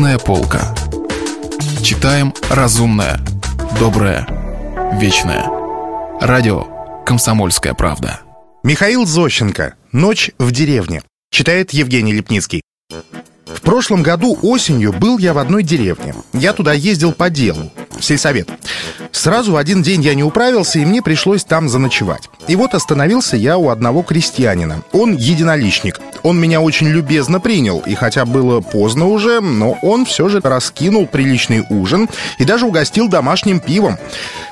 Книжная полка. Читаем разумное, доброе, вечное. Радио «Комсомольская правда». Михаил Зощенко. «Ночь в деревне». Читает Евгений Лепницкий. В прошлом году осенью был я в одной деревне. Я туда ездил по делу, в сельсовет. Сразу в один день я не управился, и мне пришлось там заночевать. И вот остановился я у одного крестьянина. Он единоличник. Он меня очень любезно принял, и хотя было поздно уже, но он все же раскинул приличный ужин и даже угостил домашним пивом.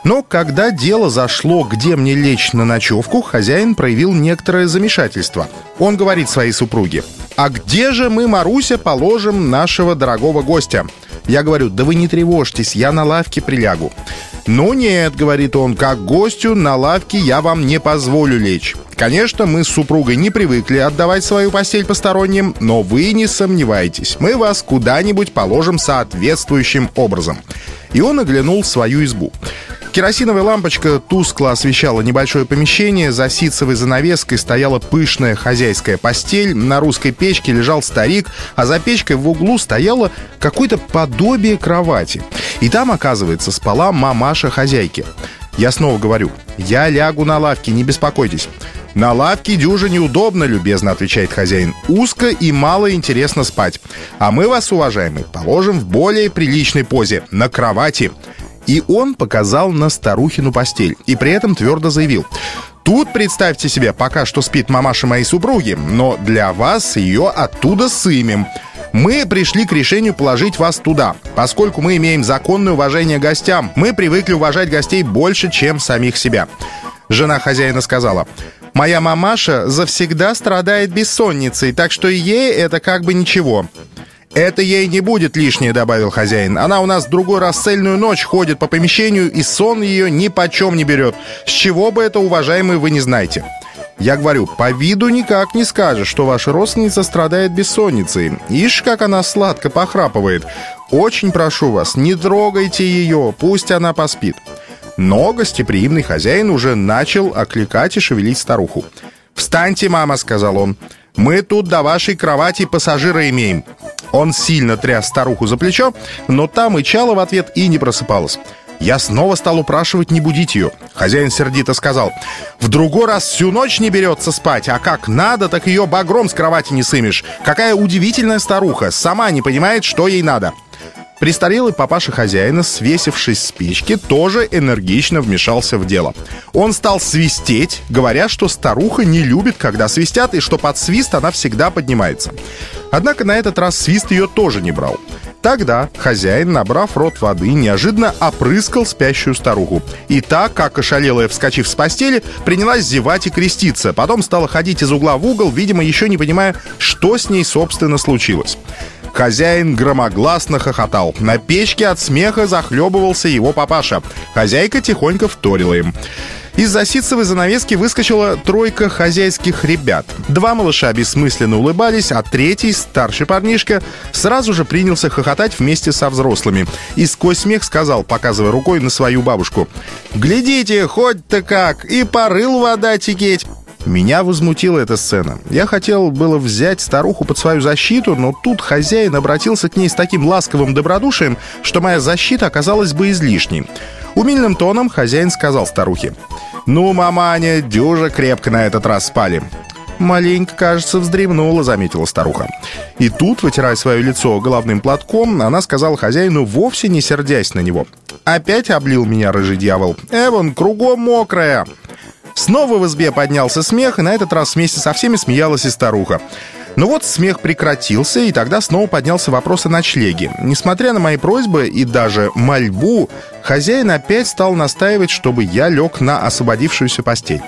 Но когда дело зашло, где мне лечь на ночевку, хозяин проявил некоторое замешательство. Он говорит своей супруге, «А где же мы, Маруся, положим нашего дорогого гостя?» Я говорю, да вы не тревожьтесь, я на лавке прилягу. «Ну нет», — говорит он, — «как гостю на лавке я вам не позволю лечь». Конечно, мы с супругой не привыкли отдавать свою постель посторонним, но вы не сомневайтесь, мы вас куда-нибудь положим соответствующим образом. И он оглянул свою избу. Керосиновая лампочка тускло освещала небольшое помещение, за ситцевой занавеской стояла пышная хозяйская постель, на русской печке лежал старик, а за печкой в углу стояло какое-то подобие кровати. И там, оказывается, спала мамаша хозяйки. Я снова говорю, я лягу на лавке, не беспокойтесь. «На лавке дюже неудобно», — любезно отвечает хозяин. «Узко и мало интересно спать. А мы вас, уважаемый, положим в более приличной позе, на кровати. И он показал на старухину постель. И при этом твердо заявил. Тут, представьте себе, пока что спит мамаша моей супруги, но для вас ее оттуда сымем. Мы пришли к решению положить вас туда, поскольку мы имеем законное уважение гостям. Мы привыкли уважать гостей больше, чем самих себя. Жена хозяина сказала, «Моя мамаша завсегда страдает бессонницей, так что ей это как бы ничего». «Это ей не будет лишнее», — добавил хозяин. «Она у нас другой раз цельную ночь ходит по помещению, и сон ее ни почем не берет. С чего бы это, уважаемый, вы не знаете?» Я говорю, по виду никак не скажешь, что ваша родственница страдает бессонницей. Ишь, как она сладко похрапывает. Очень прошу вас, не трогайте ее, пусть она поспит. Но гостеприимный хозяин уже начал окликать и шевелить старуху. «Встаньте, мама», — сказал он. «Мы тут до вашей кровати пассажира имеем». Он сильно тряс старуху за плечо, но та мычала в ответ и не просыпалась. Я снова стал упрашивать не будить ее. Хозяин сердито сказал, «В другой раз всю ночь не берется спать, а как надо, так ее багром с кровати не сымешь. Какая удивительная старуха, сама не понимает, что ей надо». Престарелый папаша хозяина, свесившись с печки, тоже энергично вмешался в дело. Он стал свистеть, говоря, что старуха не любит, когда свистят, и что под свист она всегда поднимается. Однако на этот раз свист ее тоже не брал. Тогда хозяин, набрав рот воды, неожиданно опрыскал спящую старуху. И так, как ошалелая, вскочив с постели, принялась зевать и креститься. Потом стала ходить из угла в угол, видимо, еще не понимая, что с ней, собственно, случилось. Хозяин громогласно хохотал. На печке от смеха захлебывался его папаша. Хозяйка тихонько вторила им. Из-за ситцевой занавески выскочила тройка хозяйских ребят. Два малыша бессмысленно улыбались, а третий, старший парнишка, сразу же принялся хохотать вместе со взрослыми. И сквозь смех сказал, показывая рукой на свою бабушку, «Глядите, хоть-то как, и порыл вода текеть!» Меня возмутила эта сцена. Я хотел было взять старуху под свою защиту, но тут хозяин обратился к ней с таким ласковым добродушием, что моя защита оказалась бы излишней. Умильным тоном хозяин сказал старухе. «Ну, маманя, дюжа крепко на этот раз спали». «Маленько, кажется, вздремнула», — заметила старуха. И тут, вытирая свое лицо головным платком, она сказала хозяину, вовсе не сердясь на него. «Опять облил меня рыжий дьявол. Эван, кругом мокрая!» Снова в избе поднялся смех, и на этот раз вместе со всеми смеялась и старуха. Но вот смех прекратился, и тогда снова поднялся вопрос о ночлеге. Несмотря на мои просьбы и даже мольбу, хозяин опять стал настаивать, чтобы я лег на освободившуюся постель.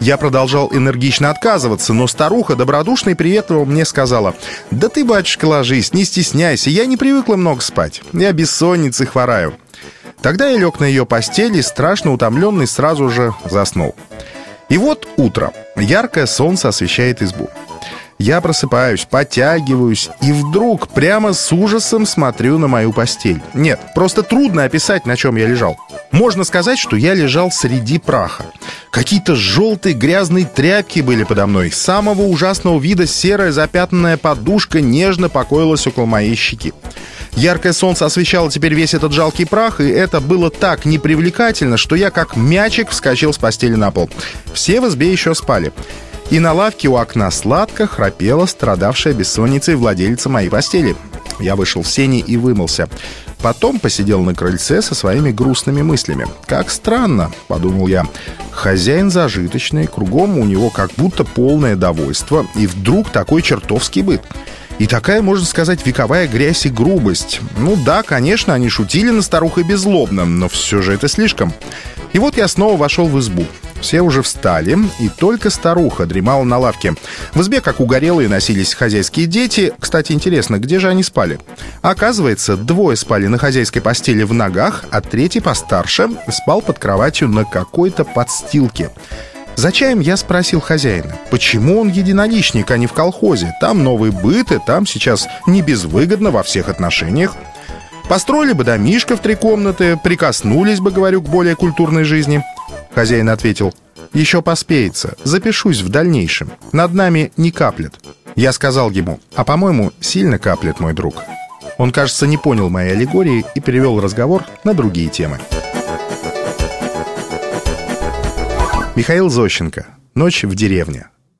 Я продолжал энергично отказываться, но старуха добродушно и приветливо мне сказала, «Да ты, батюшка, ложись, не стесняйся, я не привыкла много спать, я бессонницей хвораю». Тогда я лег на ее постели и, страшно утомленный, сразу же заснул. И вот утро. Яркое солнце освещает избу. Я просыпаюсь, подтягиваюсь и вдруг прямо с ужасом смотрю на мою постель. Нет, просто трудно описать, на чем я лежал. Можно сказать, что я лежал среди праха. Какие-то желтые грязные тряпки были подо мной. Самого ужасного вида серая запятнанная подушка нежно покоилась около моей щеки. Яркое солнце освещало теперь весь этот жалкий прах, и это было так непривлекательно, что я как мячик вскочил с постели на пол. Все в избе еще спали. И на лавке у окна сладко храпела страдавшая бессонницей владельца моей постели. Я вышел в сени и вымылся. Потом посидел на крыльце со своими грустными мыслями. «Как странно», — подумал я. «Хозяин зажиточный, кругом у него как будто полное довольство, и вдруг такой чертовский быт». И такая, можно сказать, вековая грязь и грубость. Ну да, конечно, они шутили на старухой беззлобно, но все же это слишком. И вот я снова вошел в избу. Все уже встали, и только старуха дремала на лавке. В избе, как угорелые, носились хозяйские дети. Кстати, интересно, где же они спали? Оказывается, двое спали на хозяйской постели в ногах, а третий постарше спал под кроватью на какой-то подстилке. За чаем я спросил хозяина, почему он единоличник, а не в колхозе? Там новый быт, и там сейчас не безвыгодно во всех отношениях. Построили бы домишко в три комнаты, прикоснулись бы, говорю, к более культурной жизни. Хозяин ответил, еще поспеется, запишусь в дальнейшем. Над нами не каплет. Я сказал ему, а по-моему, сильно каплет, мой друг. Он, кажется, не понял моей аллегории и перевел разговор на другие темы. Михаил Зощенко. Ночь в деревне.